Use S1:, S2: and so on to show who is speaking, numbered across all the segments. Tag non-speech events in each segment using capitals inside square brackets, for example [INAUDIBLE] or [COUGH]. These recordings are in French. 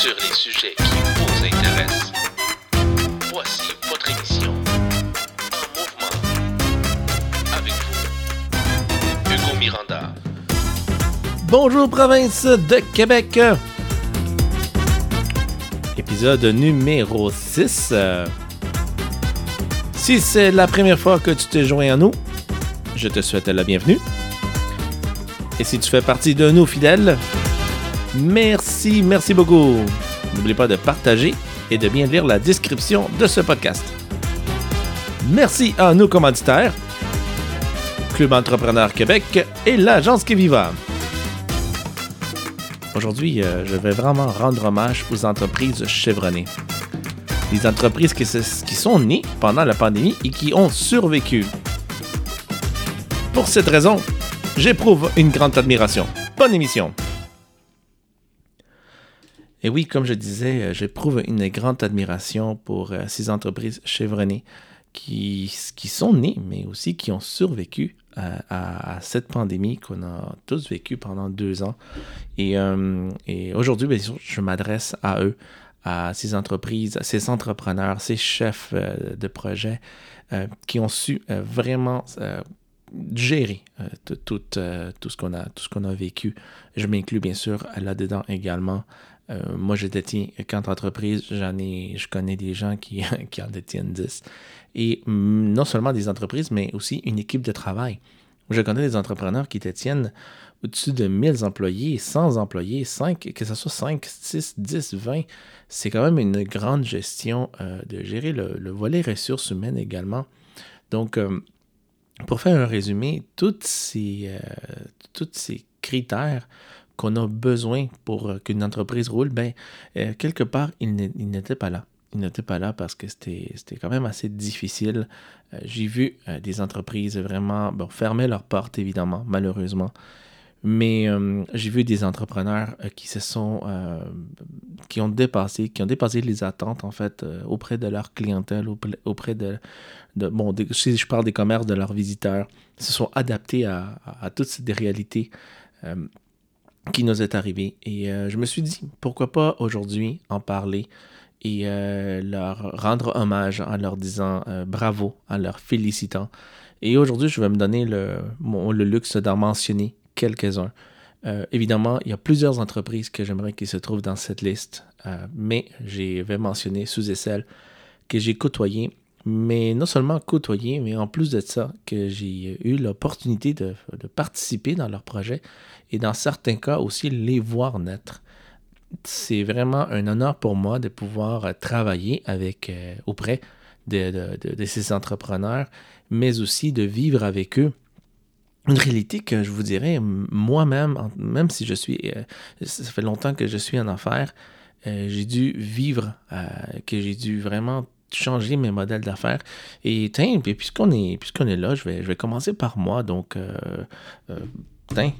S1: sur les sujets qui vous intéressent. Voici votre émission en mouvement. Avec vous, Hugo Miranda.
S2: Bonjour province de Québec. Épisode numéro 6. Euh, Si c'est la première fois que tu t'es joint à nous, je te souhaite la bienvenue. Et si tu fais partie de nos fidèles, merci, merci beaucoup. N'oublie pas de partager et de bien lire la description de ce podcast. Merci à nos commanditaires, Club Entrepreneur Québec et l'agence Keviva. Aujourd'hui, euh, je vais vraiment rendre hommage aux entreprises chevronnées. Les entreprises qui, se- qui sont nées pendant la pandémie et qui ont survécu. Pour cette raison, j'éprouve une grande admiration. Bonne émission. Et oui, comme je disais, euh, j'éprouve une grande admiration pour euh, ces entreprises chevronnées qui, qui sont nées, mais aussi qui ont survécu à, cette pandémie qu'on a tous vécue pendant deux ans. Et, euh, et aujourd'hui, bien sûr, je m'adresse à eux, à ces entreprises, à ces entrepreneurs, ces chefs de projet qui ont su vraiment gérer tout, tout ce qu'on a, tout ce qu'on a vécu. Je m'inclus bien sûr là-dedans également. Euh, moi, je détiens quatre entreprises. Je connais des gens qui, [LAUGHS] en détiennent 10. Et non seulement des entreprises, mais aussi une équipe de travail. Je connais des entrepreneurs qui détiennent au-dessus de 1000 employés, 100 employés, 5, que ce soit 5, 6, 10, 20. C'est quand même une grande gestion euh, de gérer le, le volet ressources humaines également. Donc, euh, pour faire un résumé, tous ces critères qu'on a besoin pour euh, qu'une entreprise roule, ben, euh, quelque part, ils n'étaient pas là. Ils n'étaient pas là parce que c'était quand même assez difficile. Euh, J'ai vu des entreprises vraiment fermer leurs portes, évidemment, malheureusement. Mais j'ai vu des entrepreneurs qui se sont, qui ont dépassé, qui ont dépassé les attentes en fait auprès de leur clientèle, auprès, de, bon, si je parle des commerces de leurs visiteurs, se sont adaptés à, toutes ces réalités qui nous est arrivées. Et euh, je me suis dit, pourquoi pas aujourd'hui en parler et euh, leur rendre hommage en leur disant euh, bravo, en leur félicitant. Et aujourd'hui, je vais me donner le, le luxe d'en mentionner quelques-uns. Évidemment, il y a plusieurs entreprises que j'aimerais qu'ils se trouvent dans cette liste, mais je vais mentionner sous et que j'ai côtoyées, mais non seulement côtoyées, mais en plus de ça, que j'ai eu l'opportunité de, participer dans leurs projets et dans certains cas aussi les voir naître. C'est vraiment un honneur pour moi de pouvoir euh, travailler avec, euh, auprès de, ces entrepreneurs, mais aussi de vivre avec eux une réalité que je vous dirais, moi-même, même si je suis, euh, ça fait longtemps que je suis en affaires, euh, j'ai dû vivre, euh, que j'ai dû vraiment changer mes modèles d'affaires. Et tiens, puis puisqu'on est, est là, je vais, je vais commencer par moi. Donc, euh, euh,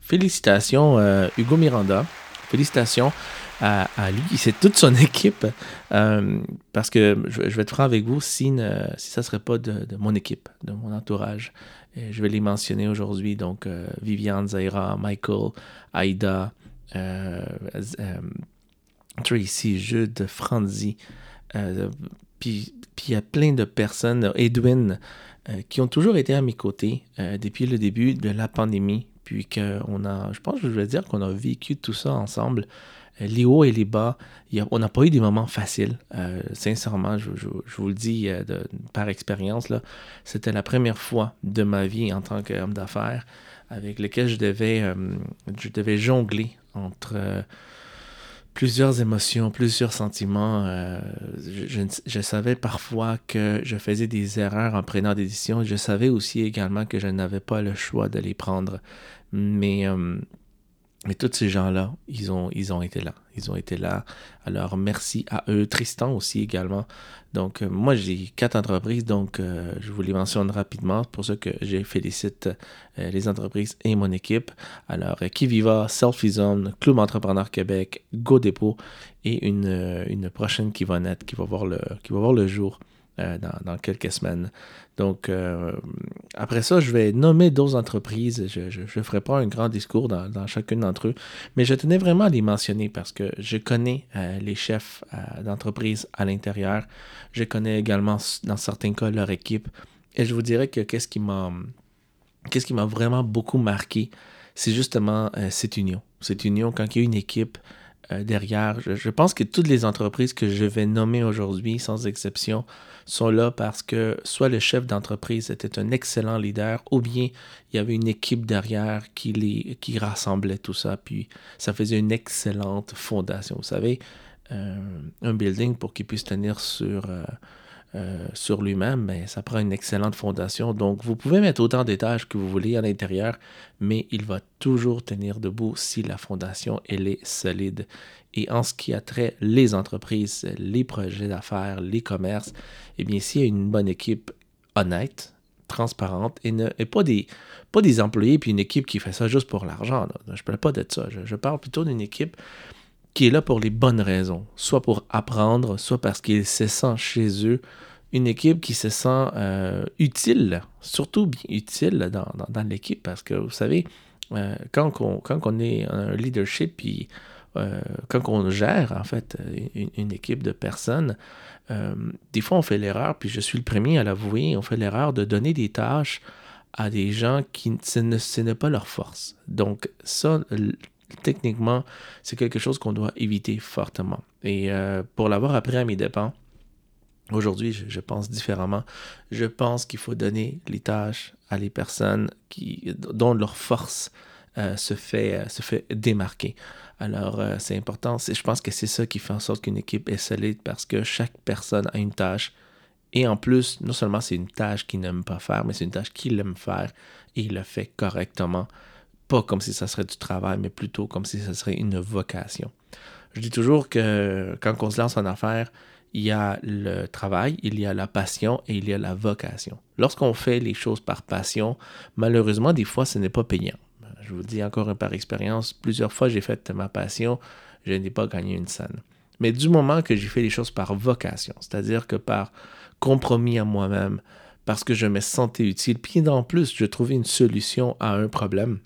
S2: félicitations euh, Hugo Miranda. Félicitations à, lui, c'est toute son [LAUGHS] équipe. parce que je, vais être franc avec vous, si, si ça ne serait pas de, mon équipe, de mon entourage, je vais les mentionner aujourd'hui. Donc, Viviane, Zaira, Michael, Aïda, Tracy, Jude, Franzi. Puis il y a plein de personnes, Edwin, euh, qui ont toujours été à mes côtés euh, depuis le début de la pandémie. Puis qu'on a, je pense que je vais dire qu'on a vécu tout ça ensemble. Euh, les hauts et les bas, on n'a pas eu des moments faciles. Euh, sincèrement, je, vous le dis euh, par expérience, là, c'était la première fois de ma vie en tant qu'homme d'affaires avec lequel je devais, euh, je devais jongler entre euh, plusieurs émotions, plusieurs sentiments. euh, je, savais parfois que je faisais des erreurs en prenant des décisions. Je savais aussi également que je n'avais pas le choix de les prendre. Mais, euh, mais tous ces gens-là, ils ont été là. Ils ont été là. Alors, merci à eux. Tristan aussi également. Donc, euh, moi, j'ai quatre entreprises, donc euh, je vous les mentionne rapidement. Pour ça que je félicite euh, les entreprises et mon équipe. Alors, Kiviva, Selfie Zone, Club Entrepreneur Québec, Go Dépôt et une, une prochaine qui va naître, qui va voir le, qui va voir le jour dans, quelques semaines. Donc, après ça, je vais nommer d'autres entreprises. Je ne ferai pas un grand discours dans, chacune d'entre eux, mais je tenais vraiment à les mentionner parce que je connais les chefs d'entreprise à l'intérieur. Je connais également, dans certains cas, leur équipe. Et je vous dirais que qu'est-ce qui m'a qu'est-ce qui m'a vraiment beaucoup marqué, c'est justement euh, cette union. Cette union, quand il y a une équipe euh, derrière, je, pense que toutes les entreprises que je vais nommer aujourd'hui, sans exception, sont là parce que soit le chef d'entreprise était un excellent leader, ou bien il y avait une équipe derrière qui, rassemblait tout ça, puis ça faisait une excellente fondation. Vous savez, euh, un building, pour qu'il puisse tenir sur euh, sur lui-même, mais ça prend une excellente fondation. Donc, vous pouvez mettre autant d'étages que vous voulez à l'intérieur, mais il va toujours tenir debout si la fondation elle est solide. Et en ce qui a trait les entreprises, les projets d'affaires, les commerces, eh bien, s'il y a une bonne équipe honnête, transparente et, ne, pas, des, pas des employés puis une équipe qui fait ça juste pour l'argent. Je ne parle pas de ça. je parle plutôt d'une équipe qui est là pour les bonnes raisons, soit pour apprendre, soit parce qu'il se sent chez eux. Une équipe qui se sent euh, utile, surtout bien utile dans, l'équipe, parce que vous savez, euh, quand, on, quand est un leadership, puis euh, quand on gère en fait une, équipe de personnes, des fois on fait l'erreur, puis je suis le premier à l'avouer, on fait l'erreur de donner des tâches à des gens qui ce n'est pas leur force. Donc ça, techniquement, c'est quelque chose qu'on doit éviter fortement. Et euh, pour l'avoir appris à mes dépens, aujourd'hui, je, pense différemment. Je pense qu'il faut donner les tâches à les personnes qui, dont leur force euh, se, fait, euh, se fait démarquer. Alors, c'est important. Je pense que c'est ça qui fait en sorte qu'une équipe est solide parce que chaque personne a une tâche. Et en plus, non seulement c'est une tâche qu'il n'aime pas faire, mais c'est une tâche qu'il aime faire et il le fait correctement pas comme si ça serait du travail, mais plutôt comme si ça serait une vocation. Je dis toujours que quand on se lance en affaires, il y a le travail, il y a la passion et il y a la vocation. Lorsqu'on fait les choses par passion, malheureusement, des fois, ce n'est pas payant. Je vous dis encore par expérience, plusieurs fois j'ai fait ma passion, je n'ai pas gagné une scène. Mais du moment que j'ai fait les choses par vocation, c'est-à-dire que par compromis à moi-même, parce que je me sentais utile, puis en plus, je trouvais une solution à un problème,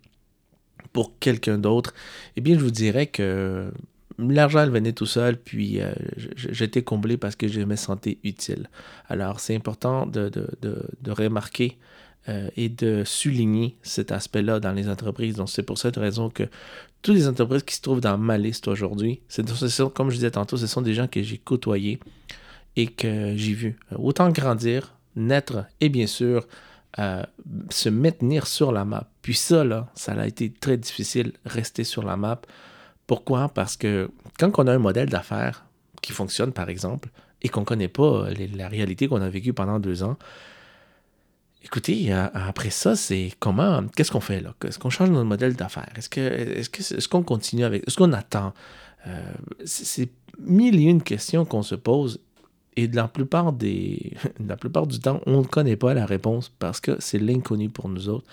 S2: pour quelqu'un d'autre, eh bien, je vous dirais que l'argent, venait tout seul, puis euh, j'étais comblé parce que je me sentais utile. Alors, c'est important de, remarquer euh, et de souligner cet aspect-là dans les entreprises. Donc, c'est pour cette raison que toutes les entreprises qui se trouvent dans ma liste aujourd'hui, comme je disais tantôt, ce sont des gens que j'ai côtoyés et que j'ai vu autant grandir, naître et bien sûr se maintenir sur la map. Puis ça, là, ça a été très difficile, rester sur la map. Pourquoi? Parce que quand on a un modèle d'affaires qui fonctionne, par exemple, et qu'on ne connaît pas la réalité qu'on a vécue pendant deux ans, écoutez, après ça, c'est comment, qu'est-ce qu'on fait là? Est-ce qu'on change notre modèle d'affaires? Est-ce est-ce qu'on continue avec, est-ce qu'on attend? Euh, c'est mille et une questions qu'on se pose et la plupart, des, [LAUGHS] la plupart du temps, on ne connaît pas la réponse parce que c'est l'inconnu pour nous autres.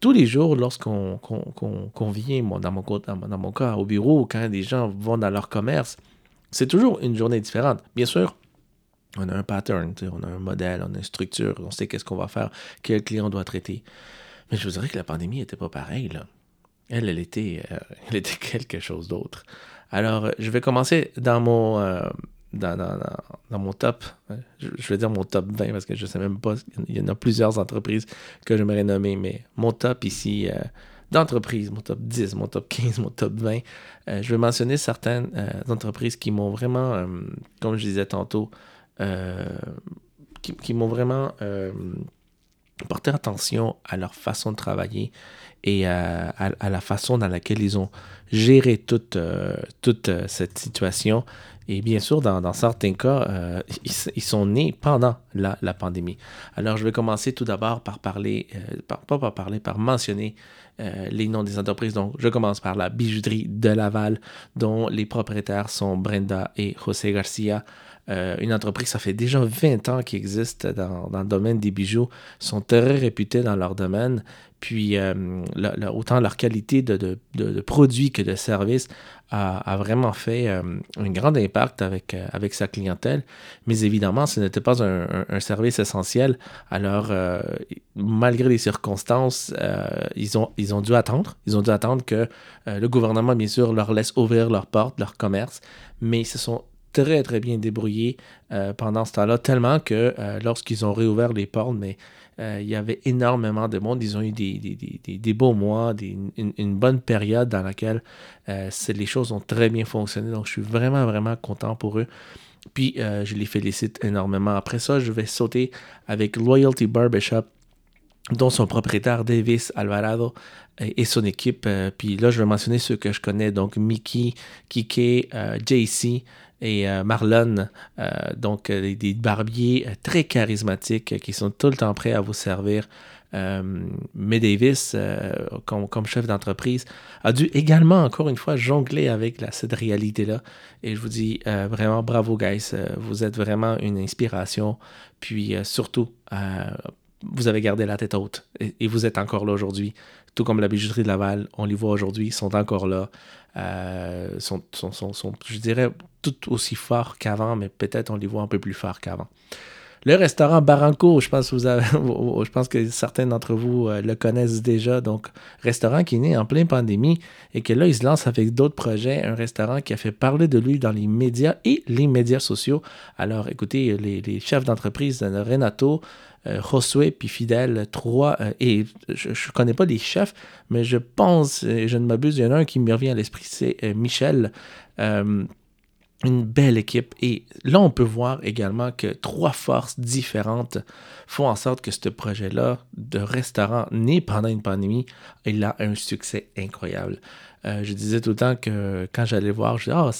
S2: Tous les jours, lorsqu'on vient, moi, dans, mon, dans mon cas, au bureau, quand des gens vont dans leur commerce, c'est toujours une journée différente. Bien sûr, on a un pattern, on a un modèle, on a une structure, on sait qu'est-ce qu'on va faire, quel client on doit traiter. Mais je vous dirais que la pandémie n'était pas pareille. Là. Elle, elle était, euh, [LAUGHS] elle était quelque chose d'autre. Alors, je vais commencer dans mon, euh, dans, mon top, je, vais dire mon top 20 parce que je ne sais même pas, il y en a plusieurs entreprises que j'aimerais nommer, mais mon top ici euh, d'entreprise, mon top 10, mon top 15, mon top 20, euh, je vais mentionner certaines euh, entreprises qui m'ont vraiment, comme je disais tantôt, qui, m'ont vraiment porté attention à leur façon de travailler et à, à, la façon dans laquelle ils ont géré toute, toute cette situation et bien sûr, dans, certains cas, euh, ils, sont nés pendant la, pandémie. Alors, je vais commencer tout d'abord par parler, euh, pas par parler, par mentionner euh, les noms des entreprises. Donc, je commence par la bijouterie de Laval, dont les propriétaires sont Brenda et José Garcia. Une entreprise, ça fait déjà 20 ans qu'ils existe dans, dans, le domaine des bijoux, sont très réputés dans leur domaine. Puis, autant leur qualité de, de, de, produits que de services a, vraiment fait un grand impact avec, avec sa clientèle. Mais évidemment, ce n'était pas un, un, service essentiel. Alors, malgré les circonstances, ils, ont, ils ont dû attendre. Ils ont dû attendre que le gouvernement, bien sûr, leur laisse ouvrir leurs portes, leur commerce. Mais ils se sont très, très bien débrouillés euh, pendant ce temps-là, tellement que euh, lorsqu'ils ont réouvert les portes, mais euh, il y avait énormément de monde. Ils ont eu des, des, des, beaux mois, une, bonne période dans laquelle les choses ont très bien fonctionné. Donc, je suis vraiment, vraiment content pour eux. Puis, je les félicite énormément. Après ça, je vais sauter avec Loyalty Barbershop dont son propriétaire Davis Alvarado et, son équipe. puis là, je vais mentionner ceux que je connais, donc Mickey, Kike, JC, et euh, Marlon, euh, donc euh, des, barbiers très charismatiques qui sont tout le temps prêts à vous servir. mais Davis, comme, chef d'entreprise, a dû également, encore une fois, jongler avec cette réalité-là. Et je vous dis vraiment bravo, guys. vous êtes vraiment une inspiration. Puis surtout, vous avez gardé la tête haute et, vous êtes encore là aujourd'hui. Tout comme la bijouterie de Laval, on les voit aujourd'hui, sont encore là. Euh, sont, sont, sont, je dirais, tout aussi forts qu'avant, mais peut-être on les voit un peu plus forts qu'avant. Le restaurant Barranco, [LAUGHS] je pense, que certains d'entre vous euh, le connaissent déjà. Donc, restaurant qui est né en pleine pandémie et que là, il se lance avec d'autres projets. Un restaurant qui a fait parler de lui dans les médias et les médias sociaux. Alors, écoutez, les, chefs d'entreprise, Renato, euh, Josué puis Fidèle, trois, euh, et je ne connais pas les chefs, mais je pense, et je ne m'abuse, il y en a un qui me revient à l'esprit, c'est Michel. Une belle équipe. Et là, on peut voir également que trois forces différentes font en sorte que ce projet-là de restaurant né pendant une pandémie, il a un succès incroyable. Euh, je disais tout le temps que quand j'allais voir, je disais, ah,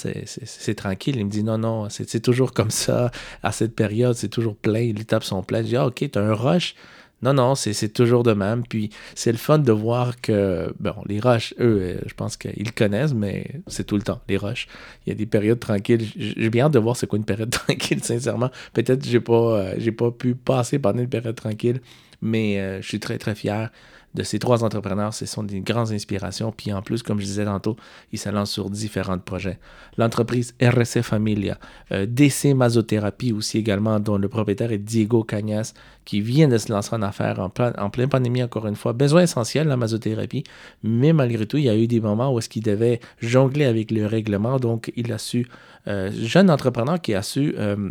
S2: c'est tranquille. Il me dit, non, non, c'est toujours comme ça. À cette période, c'est toujours plein. Les tables sont pleines. Je dis, ah, OK, tu as un rush. Non, non, c'est toujours de même. Puis c'est le fun de voir que, bon, les rushs, eux, euh, je pense qu'ils connaissent, mais c'est tout le temps, les rushs. Il y a des périodes tranquilles. J'ai bien hâte de voir c'est quoi une période [LAUGHS] tranquille, sincèrement. Peut-être que pas, euh, pas pu passer pendant une période tranquille, mais je suis très, très fier de ces trois entrepreneurs, ce sont des grandes inspirations. Puis en plus, comme je disais tantôt, ils se lancent sur différents projets. L'entreprise RC Familia, euh, DC Masothérapie aussi également, dont le propriétaire est Diego Cañas, qui vient de se lancer en affaires en, plein, en pleine pandémie, encore une fois. Besoin essentiel, la masothérapie, mais malgré tout, il y a eu des moments où est-ce qu'il devait jongler avec le règlement. Donc, il a su, euh, jeune entrepreneur qui a su... Euh,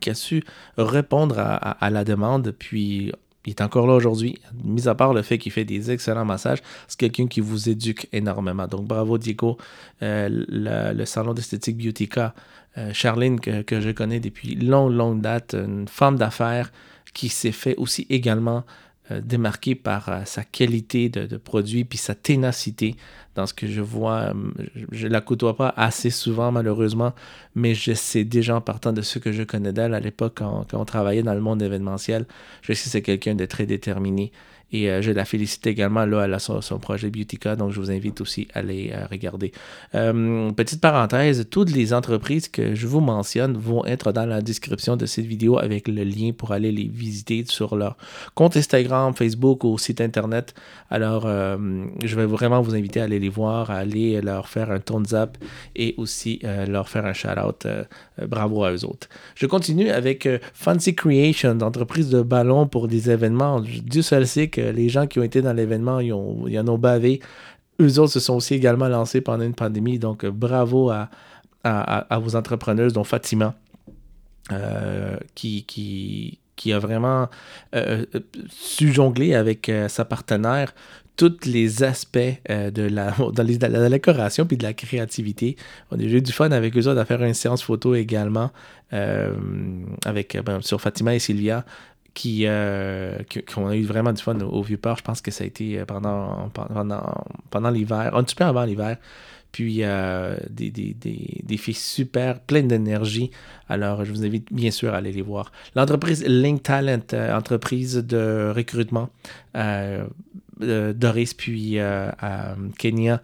S2: qui a su répondre à la demande, puis il est encore là aujourd'hui, mis à part le fait qu'il fait des excellents massages, c'est quelqu'un qui vous éduque énormément. Donc bravo Diego, euh, le, salon d'esthétique Beautica, euh, Charline que, je connais depuis longue, longue date, une femme d'affaires qui s'est fait aussi également euh, démarqué par euh, sa qualité de, produit puis sa ténacité dans ce que je vois. Euh, je ne la côtoie pas assez souvent, malheureusement, mais je sais déjà en partant de ce que je connais d'elle à l'époque quand, on travaillait dans le monde événementiel. Je sais que c'est quelqu'un de très déterminé et euh, je la félicite également. Là, elle a son, projet Beautica, donc je vous invite aussi à aller euh, regarder. Petite parenthèse, toutes les entreprises que je vous mentionne vont être dans la description de cette vidéo avec le lien pour aller les visiter sur leur compte Instagram, Facebook ou site internet. Alors, je vais vraiment vous inviter à aller les voir, aller leur faire un thumbs up et aussi leur faire un shout-out. bravo à eux autres. Je continue avec Fancy Creation, d'entreprise de ballons pour des événements. Dieu seul sait que les gens qui ont été dans l'événement, ils, en ont bavé. Eux autres se sont aussi également lancés pendant une pandémie. Donc, euh, bravo à, vos entrepreneurs, dont Fatima, euh, qui, qui, a vraiment euh, su jongler avec sa partenaire tous les aspects de, la, [LAUGHS] la décoration puis de la créativité. On a eu du fun avec eux autres à faire une séance photo également avec ben, sur Fatima et Sylvia qui, euh, qu'on a eu vraiment du fun au, Vieux-Port. Je pense que ça a été euh, pendant, pendant, pendant l'hiver, un petit peu avant l'hiver. Puis euh, des, des, des, filles super, pleines d'énergie. Alors, je vous invite bien sûr à aller les voir. L'entreprise Link Talent, entreprise de recrutement, Doris puis Kenya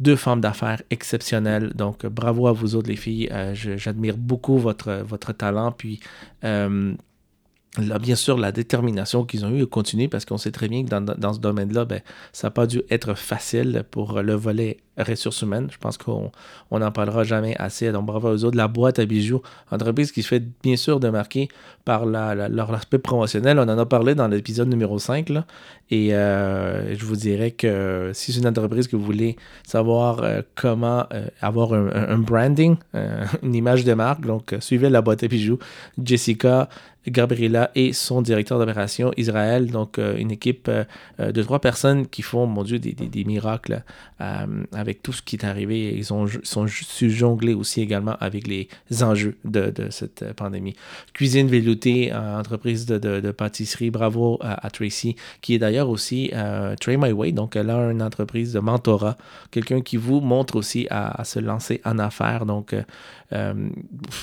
S2: deux femmes d'affaires exceptionnelles. Donc, bravo à vous autres, les filles. J'admire beaucoup votre, talent. Puis, bien sûr, la détermination qu'ils ont eu à continuer parce qu'on sait très bien que dans, dans ce domaine-là, ben, ça n'a pas dû être facile pour le volet ressources humaines. Je pense qu'on n'en parlera jamais assez. Donc, bravo aux autres. La boîte à bijoux, entreprise qui se fait bien sûr démarquer par leur aspect promotionnel. On en a parlé dans l'épisode numéro 5. Là, et euh, je vous dirais que si c'est une entreprise que vous voulez savoir euh, comment euh, avoir un, branding, [LAUGHS] une image de marque, donc suivez la boîte à bijoux. Jessica, Gabriela et son directeur d'opération Israël, donc une équipe de trois personnes qui font, mon Dieu, des, des miracles avec avec tout ce qui est arrivé, ils ont, sont su jongler aussi également avec les enjeux de, cette euh, pandémie. Cuisine veloutée, euh, entreprise de, pâtisserie, bravo à, Tracy, qui est d'ailleurs aussi euh, Tray My Way, donc elle a une entreprise de mentorat, quelqu'un qui vous montre aussi à, se lancer en affaires. Donc,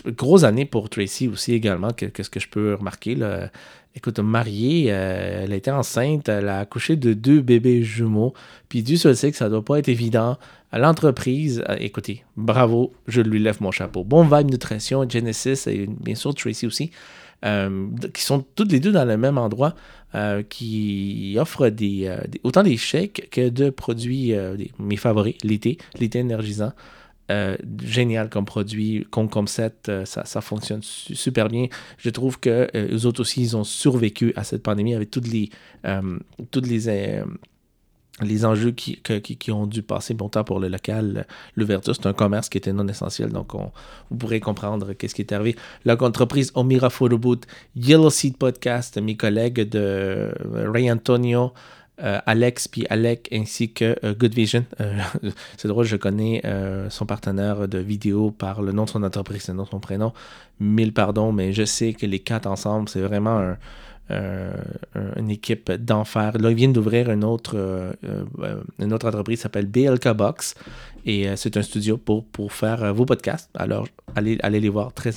S2: grosse année pour Tracy aussi également, qu'est-ce que je peux remarquer. Là, écoute, mariée, elle était enceinte, elle a accouché de deux bébés jumeaux, puis Dieu seul sait que ça ne doit pas être évident l'entreprise. Euh, écoutez, bravo, je lui lève mon chapeau. Bon Vibe Nutrition, Genesis et bien sûr Tracy aussi, euh, qui sont toutes les deux dans le même endroit, euh, qui offrent des, autant des chèques que de produits, mes favoris, l'été, l'été énergisant. Génial comme produit, comme concept, ça, ça, fonctionne super bien. Je trouve que eux autres aussi, ils ont survécu à cette pandémie avec toutes les, toutes les les enjeux qui, qui, ont dû passer bon temps pour le local, l'ouverture, c'est un commerce qui était non essentiel, donc on, vous pourrez comprendre qu'est-ce qui est arrivé. L'entreprise Omira Photoboot, Yellow Seed Podcast, mes collègues de Ray Antonio, euh, Alex puis Alec ainsi que euh, Good Vision. Euh, [LAUGHS] c'est drôle, je connais son partenaire de vidéo par le nom de son entreprise, le nom de son prénom. Mille pardons, mais je sais que les quatre ensemble, c'est vraiment un, une équipe d'enfer. Là, ils viennent d'ouvrir une autre, une autre entreprise qui s'appelle BLK Box. Et c'est un studio pour, pour faire vos podcasts. Alors, allez, allez les voir. Très,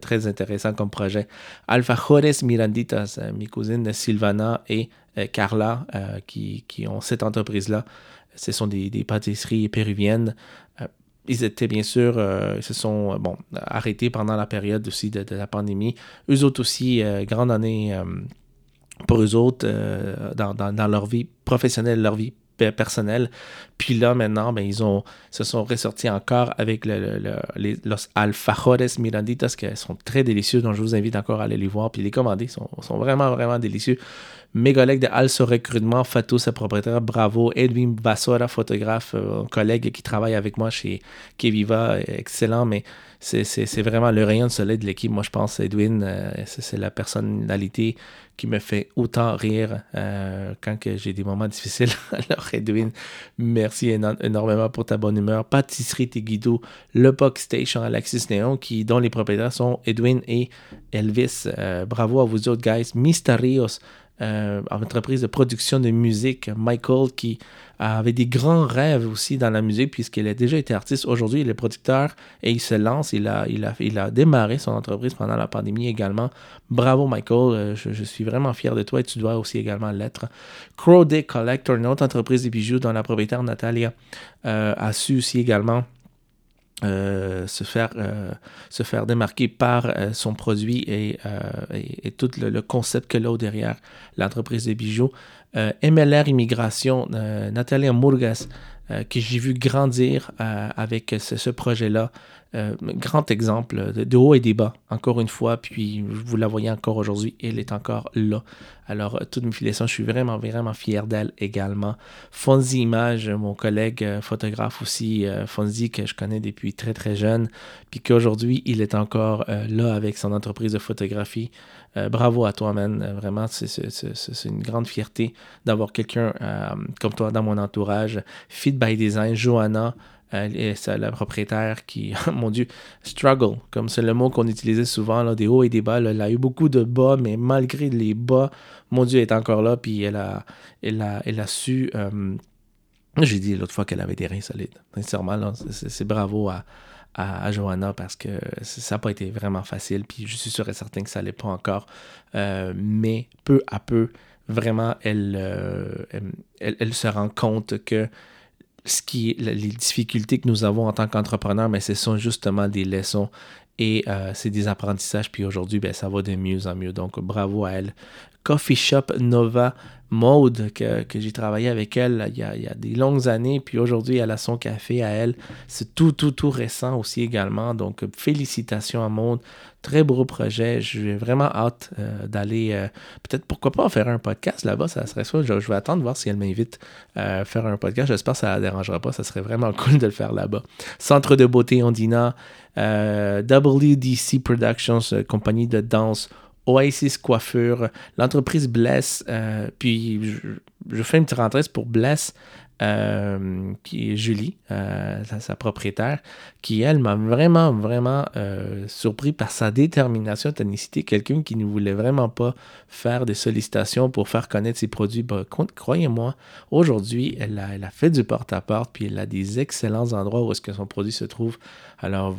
S2: très intéressant comme projet. Alpha Jores Miranditas, mes cousines Sylvana et Carla, qui, qui, ont cette entreprise-là. Ce sont des, pâtisseries péruviennes ils étaient bien sûr, euh, ils se sont euh, bon, arrêtés pendant la période aussi de, la pandémie. Eux autres aussi, euh, grande année pour eux autres dans, leur vie professionnelle, leur vie personnelle. Puis là, maintenant, ben, ils ont, se sont ressortis encore avec le, les los alfajores miranditas, qui sont très délicieux, donc je vous invite encore à aller les voir, puis les commander, ils sont vraiment, vraiment délicieux. Mes collègues de Also Recrutement, Fatou, sa propriétaire, bravo. Edwin Bassora, photographe, un collègue qui travaille avec moi chez Keviva, excellent, mais c'est vraiment le rayon de soleil de l'équipe. Moi, je pense, Edwin, euh, c'est la personnalité qui me fait autant rire euh, quand j'ai des moments difficiles. [LAUGHS] Alors, Edwin, merci énormément pour ta bonne humeur. Pâtisserie Teguido, le Puck Station Alexis Néon, qui, dont les propriétaires sont Edwin et Elvis. Euh, bravo à vous autres, guys. Mysterios, euh, entreprise de production de musique, Michael, qui avait des grands rêves aussi dans la musique, puisqu'il a déjà été artiste. Aujourd'hui, il est producteur et il se lance. Il a, il a, il a démarré son entreprise pendant la pandémie également. Bravo, Michael. Euh, je, suis vraiment fier de toi et tu dois aussi également l'être. Crow Day Collector, une autre entreprise de bijoux dont la propriétaire Natalia euh, a su aussi également euh, se, faire, euh, se faire démarquer par euh, son produit et, et, tout le, concept que là derrière l'entreprise de bijoux. MLR Immigration, Nathalie Murgas, que j'ai vu grandir avec ce projet-là. Euh, grand exemple de, haut et des bas, encore une fois, puis vous la voyez encore aujourd'hui, elle est encore là. Alors, euh, toute mes félicitations, je suis vraiment, vraiment fier d'elle également. Fonzie Image, mon collègue euh, photographe aussi, Fonzie, que je connais depuis très, très jeune, puis qu'aujourd'hui, il est encore là avec son entreprise de photographie. Bravo à toi, man. Vraiment, c'est une grande fierté d'avoir quelqu'un comme toi dans mon entourage. Fit by Design, Johanna, euh, c'est la propriétaire qui, [LAUGHS] mon Dieu, struggle, comme c'est le mot qu'on utilisait souvent, là, des hauts et des bas. elle a eu beaucoup de bas, mais malgré les bas, mon Dieu, elle est encore là, puis elle a, elle a, elle a su. Euh, j'ai dit l'autre fois qu'elle avait des reins solides. Sincèrement, c'est bravo à, à, Johanna parce que ça n'a pas été vraiment facile, puis je suis sûr et certain que ça l'est pas encore. Euh, mais peu à peu, vraiment, elle, elle, se rend compte que les difficultés que nous avons en tant qu'entrepreneurs, mais ce sont justement des leçons et euh, c'est des apprentissages. Puis aujourd'hui, ben, ça va de mieux en mieux. Donc, bravo à elle. Coffee Shop Nova Mode, que, j'ai travaillé avec elle il y, a, des longues années. Puis aujourd'hui, elle a son café à elle. C'est tout, tout, tout récent aussi également. Donc, félicitations à Maude. Très beau projet. J'ai vraiment hâte euh, d'aller, euh, peut-être pourquoi pas faire un podcast là-bas. Ça serait ça. Je, vais attendre voir si elle m'invite à faire un podcast. J'espère que ça ne la dérangera pas. Ça serait vraiment [LAUGHS] cool de le faire là-bas. Centre de beauté Ondina, euh, WDC Productions, compagnie de danse. Oasis Coiffure, l'entreprise Bless, euh, puis je, fais une petite rentrée pour Bless, euh, qui est Julie, euh, sa, propriétaire, qui, elle, m'a vraiment, vraiment euh, surpris par sa détermination, technicité. Quelqu'un qui ne voulait vraiment pas faire des sollicitations pour faire connaître ses produits. Bah, croyez-moi, aujourd'hui, elle a, fait du porte-à-porte, puis elle a des excellents endroits où est-ce que son produit se trouve. Alors,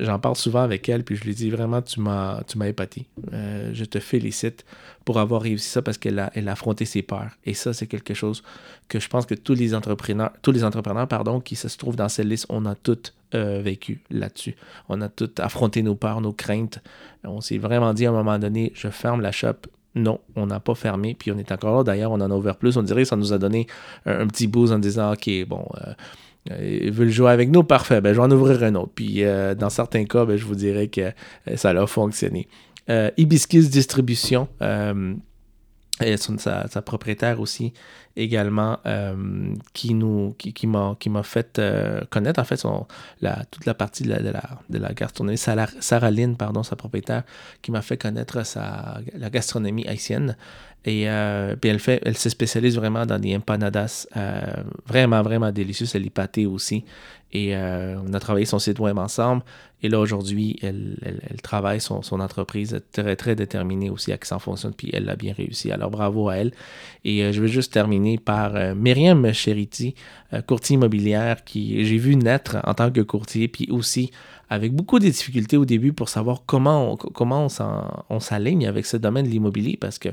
S2: j'en parle souvent avec elle, puis je lui dis vraiment, tu m'as épaté. je te félicite pour avoir réussi ça parce qu'elle a, affronté ses peurs. Et ça, c'est quelque chose que je pense que tous les entrepreneurs, tous les entrepreneurs pardon, qui se trouvent dans cette liste, on a toutes euh, vécu là-dessus. On a toutes affronté nos peurs, nos craintes. On s'est vraiment dit à un moment donné, je ferme la shop. Non, on n'a pas fermé, puis on est encore là. D'ailleurs, on en a ouvert plus. On dirait que ça nous a donné un, petit boost en disant, OK, bon, euh, euh, ils veulent jouer avec nous, parfait, ben, je vais en ouvrir un autre. Puis dans certains cas, ben, je vous dirais que ça a fonctionné. Euh, Hibiscus Distribution, euh, et sa, sa, propriétaire aussi également, euh, qui, nous, qui, qui m'a fait connaître en fait son, toute la partie de la, de la, gastronomie. Sarah, Sarah Lynn, pardon, sa propriétaire, qui m'a fait connaître sa, la gastronomie haïtienne. Et puis elle, fait, elle se spécialise vraiment dans des empanadas vraiment, vraiment délicieuses. Elle est pâtée aussi. Et on a travaillé son site web ensemble. Et là, aujourd'hui, elle, travaille son, entreprise très, très déterminée aussi à que ça fonctionne, puis elle l'a bien réussi. Alors, bravo à elle. Et euh, je vais juste terminer par euh, Myriam Cheriti, euh, courtier immobilière, qui j'ai vu naître en tant que courtier, puis aussi avec beaucoup de difficultés au début pour savoir comment on, comment on s'aligne avec ce domaine de l'immobilier, parce que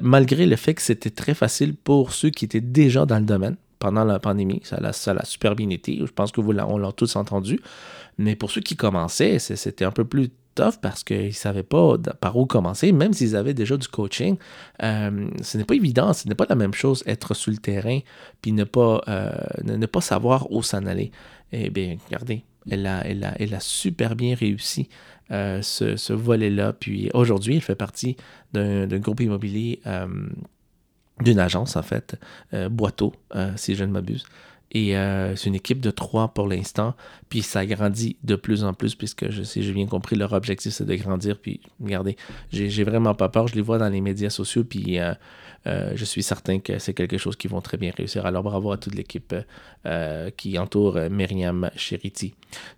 S2: malgré le fait que c'était très facile pour ceux qui étaient déjà dans le domaine pendant la pandémie, ça l'a super bien été, je pense que vous on l'a tous entendu. Mais pour ceux qui commençaient, c'était un peu plus tough parce qu'ils ne savaient pas par où commencer, même s'ils avaient déjà du coaching. Euh, ce n'est pas évident, ce n'est pas la même chose être sur le terrain puis ne pas, euh, ne, pas savoir où s'en aller. Eh bien, regardez, elle a, super bien réussi euh, ce, volet-là. Puis aujourd'hui, elle fait partie d'un groupe immobilier, d'une agence en fait, Boiteau, si je ne m'abuse. Et euh, c'est une équipe de trois pour l'instant. Puis ça grandit de plus en plus, puisque je sais, j'ai bien compris, leur objectif, c'est de grandir. Puis regardez, j'ai vraiment pas peur. Je les vois dans les médias sociaux. Puis euh, euh, je suis certain que c'est quelque chose qui vont très bien réussir. Alors bravo à toute l'équipe qui entoure Myriam Cheriti.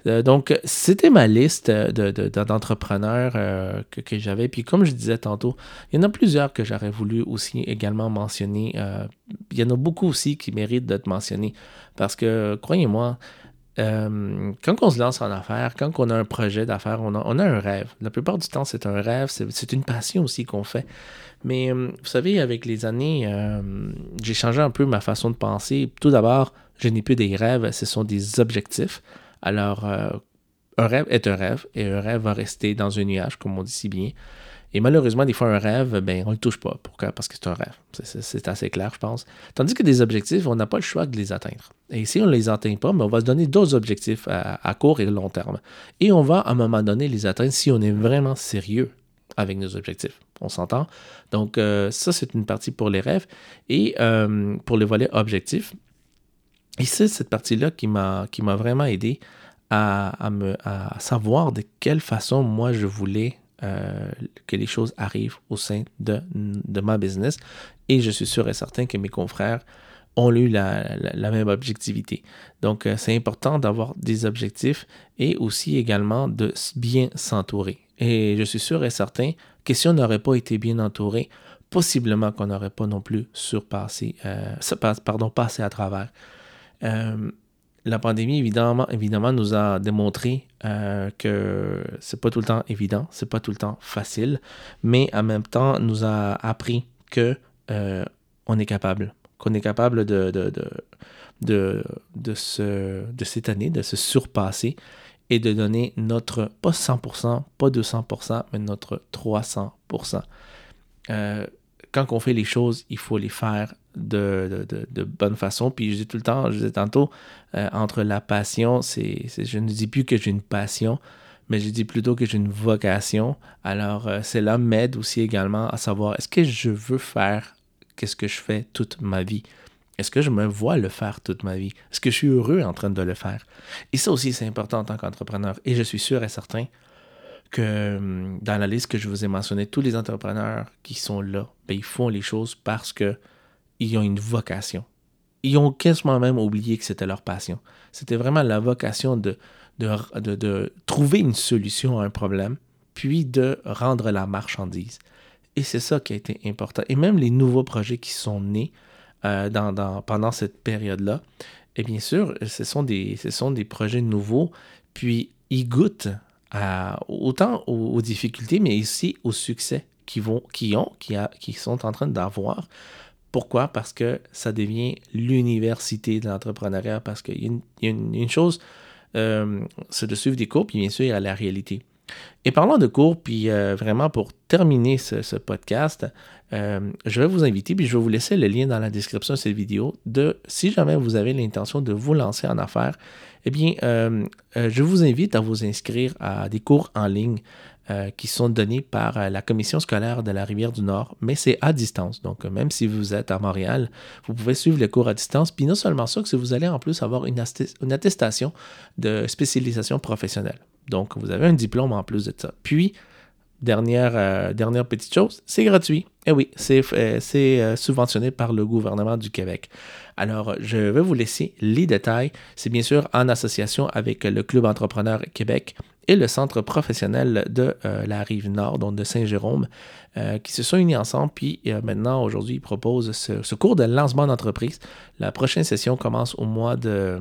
S2: donc, c'était ma liste d'entrepreneurs de, que, que j'avais. Puis comme je disais tantôt, il y en a plusieurs que j'aurais voulu aussi également mentionner. il y en a beaucoup aussi qui méritent d'être mentionnés. Parce que, croyez-moi, euh, quand on se lance en affaires, quand on a un projet d'affaires, on a, un rêve. La plupart du temps, c'est un rêve, c'est une passion aussi qu'on fait. Mais euh, vous savez, avec les années, euh, j'ai changé un peu ma façon de penser. Tout d'abord, je n'ai plus des rêves, ce sont des objectifs. Alors, un rêve est un rêve et un rêve va rester dans un nuage, comme on dit si bien. Et malheureusement, des fois, un rêve, ben, on ne le touche pas. Pourquoi? Parce que c'est un rêve. C'est assez clair, je pense. Tandis que des objectifs, on n'a pas le choix de les atteindre. Et si on ne les atteint pas, ben, on va se donner d'autres objectifs à, court et long terme. Et on va, à un moment donné, les atteindre si on est vraiment sérieux avec nos objectifs. On s'entend? Donc, euh, ça, c'est une partie pour les rêves. Et euh, pour le volet objectif, et c'est cette partie-là qui m'a vraiment aidé à, me, à savoir de quelle façon moi je voulais euh, que les choses arrivent au sein de, de, ma business. Et je suis sûr et certain que mes confrères ont eu la, la, même objectivité. Donc, euh, c'est important d'avoir des objectifs et aussi également de bien s'entourer. Et je suis sûr et certain que si on n'aurait pas été bien entouré, possiblement qu'on n'aurait pas non plus surpassé, euh, pardon, passé à travers. La pandémie, évidemment, évidemment nous a démontré euh, que c'est pas tout le temps évident, c'est pas tout le temps facile, mais en même temps, nous a appris que euh, on est capable, qu'on est capable de, de, de, de cette année, de se surpasser et de donner notre, pas 100%, pas 200%, mais notre 300%. Euh, quand on fait les choses, il faut les faire de, bonne façon. Puis je dis tout le temps, je disais tantôt, euh, entre la passion, c'est, je ne dis plus que j'ai une passion, mais je dis plutôt que j'ai une vocation. Alors, euh, cela m'aide aussi également à savoir est-ce que je veux faire qu'est-ce que je fais toute ma vie? Est-ce que je me vois le faire toute ma vie? Est-ce que je suis heureux en train de le faire? Et ça aussi, c'est important en tant qu'entrepreneur. Et je suis sûr et certain que hum, dans la liste que je vous ai mentionnée, tous les entrepreneurs qui sont là, ben, ils font les choses parce qu'ils ont une vocation. Ils ont quasiment même oublié que c'était leur passion. C'était vraiment la vocation de, de, de trouver une solution à un problème, puis de rendre la marchandise. Et c'est ça qui a été important. Et même les nouveaux projets qui sont nés, euh, pendant cette période-là. Et bien sûr, ce sont, des, ce sont des projets nouveaux, puis ils goûtent autant aux, difficultés, mais aussi au succès qu'ils vont, ont, qui, a, qui sont en train d'avoir. Pourquoi? Parce que ça devient l'université de l'entrepreneuriat, parce qu'il y, a une, chose, euh, c'est de suivre des cours, puis bien sûr, il y a la réalité. Et parlant de cours, puis euh, vraiment pour terminer ce, podcast, euh, je vais vous inviter, puis je vais vous laisser le lien dans la description de cette vidéo, de si jamais vous avez l'intention de vous lancer en affaires, eh bien, je vous invite à vous inscrire à des cours en ligne qui sont donnés par la commission scolaire de la Rivière du Nord, mais c'est à distance. Donc, même si vous êtes à Montréal, vous pouvez suivre les cours à distance. Puis non seulement ça, que vous allez en plus avoir une attestation de spécialisation professionnelle. Donc, vous avez un diplôme en plus de ça. Puis, dernière, euh, dernière petite chose, c'est gratuit. Eh oui, c'est euh, euh, subventionné par le gouvernement du Québec. Alors, je vais vous laisser les détails. C'est bien sûr en association avec le Club Entrepreneur Québec et le Centre professionnel de la rive nord, donc de Saint-Jérôme, qui se sont unis ensemble. Puis maintenant, aujourd'hui, ils proposent ce, cours de lancement d'entreprise. La prochaine session commence au mois de,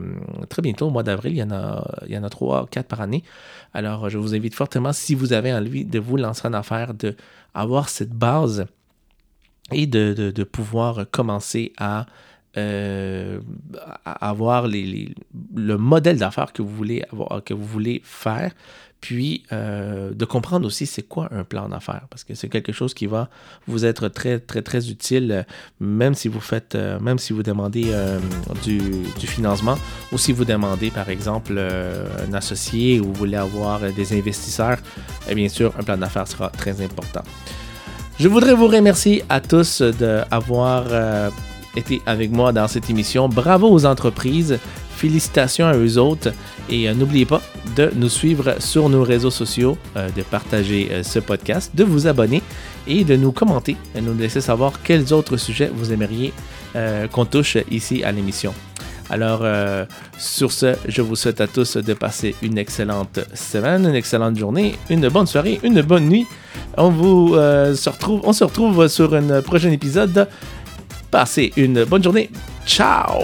S2: très bientôt, au mois d'avril. Il y en a, trois, quatre par année. Alors, je vous invite fortement, si vous avez envie de vous lancer en affaires, de avoir cette base et de, pouvoir commencer à, euh, avoir le modèle d'affaires que vous voulez avoir, que vous voulez faire, puis euh, de comprendre aussi c'est quoi un plan d'affaires, parce que c'est quelque chose qui va vous être très très très utile, même si vous faites, euh, même si vous demandez du, financement, ou si vous demandez par exemple un associé ou vous voulez avoir des investisseurs, et eh bien sûr un plan d'affaires sera très important. Je voudrais vous remercier à tous d'avoir euh, été avec moi dans cette émission. Bravo aux entreprises. Félicitations à eux autres. Et euh, n'oubliez pas de nous suivre sur nos réseaux sociaux, euh, de partager ce podcast, de vous abonner et de nous commenter et nous laisser savoir quels autres sujets vous aimeriez qu'on touche ici à l'émission. Alors, euh, sur ce, je vous souhaite à tous de passer une excellente semaine, une excellente journée, une bonne soirée, une bonne nuit. On vous euh, se retrouve, on se retrouve sur un prochain épisode. Passez une bonne journée. Ciao!